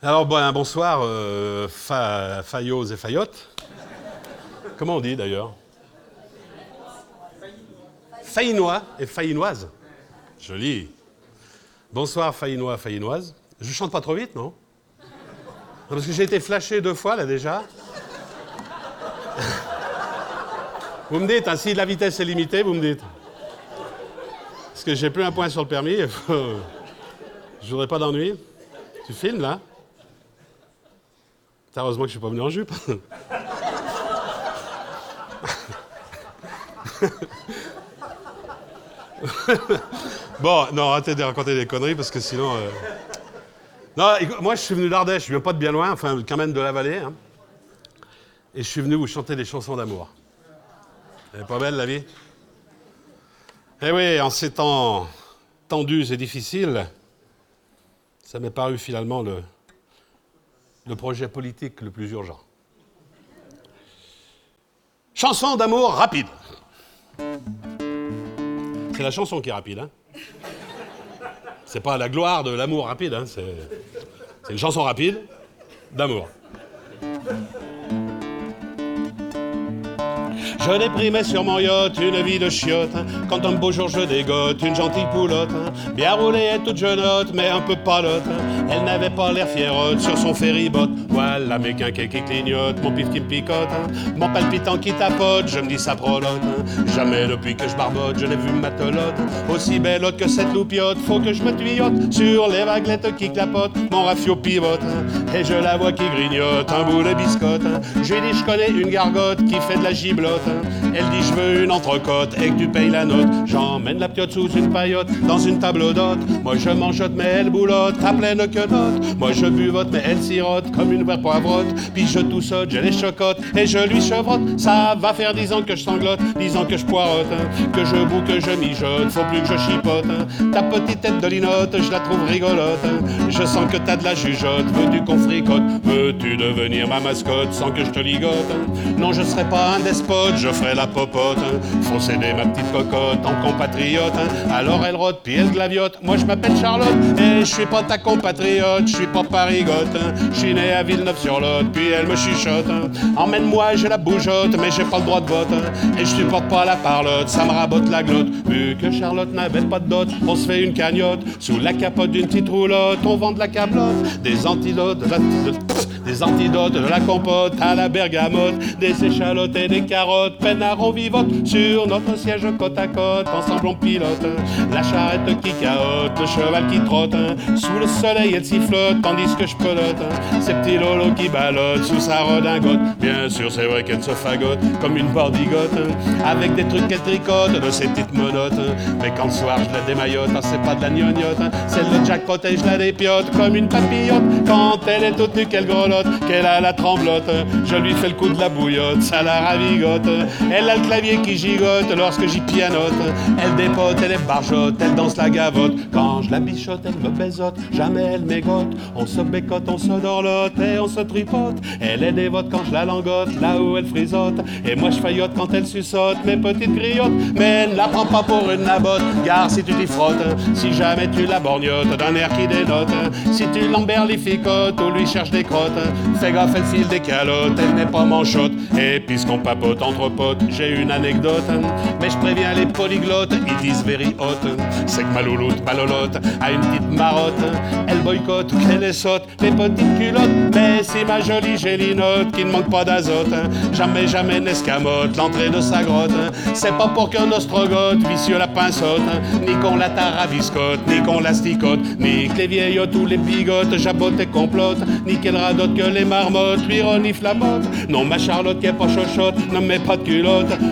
Alors, bon, bonsoir, euh, fa, Fayos et Fayotte. Comment on dit d'ailleurs Faïnois et Faïnoise. Joli. Bonsoir, Faïnois, Faïnoise. Je chante pas trop vite, non Parce que j'ai été flashé deux fois, là, déjà. Vous me dites, hein, si la vitesse est limitée, vous me dites. Parce que j'ai plus un point sur le permis. Je voudrais pas d'ennui. Tu filmes, là Heureusement que je suis pas venu en jupe. bon, non, arrêtez de raconter des conneries parce que sinon. Euh, non, moi je suis venu d'Ardèche, je viens pas de bien loin, enfin quand même de la vallée. Hein. Et je suis venu vous chanter des chansons d'amour. Elle est pas belle la vie? Eh oui, en ces temps tendus et difficiles, ça m'est paru finalement le, le projet politique le plus urgent. Chanson d'amour rapide. C'est la chanson qui est rapide. Hein c'est pas la gloire de l'amour rapide. Hein c'est une chanson rapide d'amour. Je déprimais sur mon yacht une vie de chiotte. Quand un beau jour je dégote une gentille poulotte. Bien roulée et toute jeunotte, mais un peu palote. Elle n'avait pas l'air fierotte sur son ferryboat. Voilà mes quinquets qui clignotent, mon pif qui me picote. Mon palpitant qui tapote, je me dis ça prolote. Jamais depuis que je barbote, je n'ai vu ma telote. Aussi belle que cette loupiote, faut que je me tuyote sur les vaguelettes qui clapotent. Mon rafio pivote et je la vois qui grignote un bout de biscotte. Je lui dis je connais une gargote qui fait de la giblotte. Elle dit je veux une entrecôte et que tu payes la note. J'emmène la piote sous une paillote dans une table d'hôte. Moi je mangeote mais elle boulotte à pleine que note. Moi je buvote mais elle sirote comme une verre poivrote. Puis je toussote, je les chocote et je lui chevrotte. Ça va faire dix ans que je sanglote, dix ans que je poirote, que je boue, que je mijote. Faut plus que je chipote. Ta petite tête de linotte, je la trouve rigolote. Je sens que t'as de la jugeote, veux-tu qu'on fricote? Veux-tu devenir ma mascotte sans que je te ligote? Non, je serai pas un despote, je ferai la popote. Faut céder ma petite cocotte en compatriote. Alors elle rote, puis elle glaviote. Moi je m'appelle Charlotte, et je suis pas ta compatriote, je suis pas parigote. Je suis né à Villeneuve-sur-Lot, puis elle me chuchote. Emmène-moi, j'ai la bougeotte, mais j'ai pas le droit de vote. Et je supporte pas la parlotte, ça me rabote la glotte. Vu que Charlotte n'avait pas de dot, on se fait une cagnotte. Sous la capote d'une petite roulotte, on vend de la cablotte. Des antidotes, des antidotes, de la compote à la bergamote. Des échalotes et des carottes peinard vivote sur notre siège côte à côte, ensemble on pilote la charrette qui caote, le cheval qui trotte, sous le soleil elle sifflote tandis que je pelote, ces petits lolos qui ballottent sous sa redingote. Bien sûr, c'est vrai qu'elle se fagote comme une bordigote, avec des trucs qu'elle tricote de ses petites menottes. Mais quand le soir je la démaillote, ah, c'est pas de la gnognotte, c'est le jackpot et je la dépiote comme une papillote. Quand elle est toute nue, qu'elle grelotte, qu'elle a la tremblote, je lui fais le coup de la bouillotte, ça la ravigote. Elle a le clavier qui gigote lorsque j'y pianote. Elle dépote, elle est barjote, elle danse la gavote. Quand je la bichote, elle me baisote, jamais elle mégote. On se bécote, on se dorlote et on se tripote. Elle est dévote quand je la langote, là où elle frisote. Et moi je faillote quand elle suçote mes petites griottes. Mais elle la prend pas pour une nabote, car si tu t'y frottes, si jamais tu la borgnotes d'un air qui dénote, si tu l'emberlificotes ou lui cherches des crottes, fais gaffe, elle file des calottes, elle n'est pas manchote. Et puisqu'on papote entre j'ai une anecdote, mais je préviens les polyglottes, it is very hot. C'est que ma louloute, ma lolotte, a une petite marotte, elle boycotte, qu'elle est saute, les petites culottes, mais c'est ma jolie gélinote qui ne manque pas d'azote, jamais, jamais n'escamote l'entrée de sa grotte. C'est pas pour qu'un ostrogote, vicieux la pinceote, ni qu'on la tarabiscote, ni qu'on la sticote, ni que les vieillottes ou les bigotes jabotent et complotent, ni qu'elle radote que les marmottes lui reniflent la. Non, ma Charlotte qui est pas chochotte, ne met pas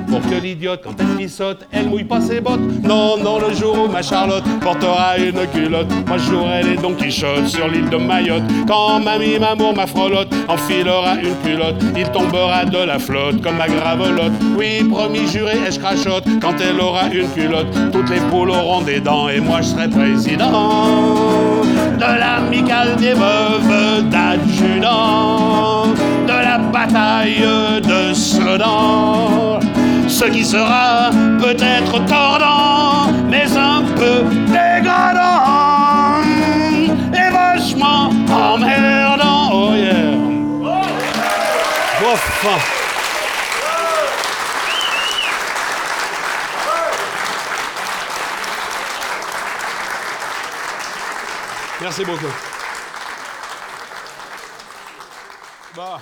pour que l'idiote, quand elle saute, elle mouille pas ses bottes. Non, non, le jour où ma Charlotte portera une culotte, moi je jouerai les Don Quichotte sur l'île de Mayotte. Quand mamie, mamour, ma frolotte enfilera une culotte, il tombera de la flotte comme ma gravolotte. Oui, promis, juré, et je crachote quand elle aura une culotte. Toutes les poules auront des dents et moi je serai président de l'amicale des veuves d'adjudant de la bataille de Sedan qui sera peut-être tordant, mais un peu dégradant et vachement emmerdant. Oh yeah! Oh. Merci beaucoup. Bah.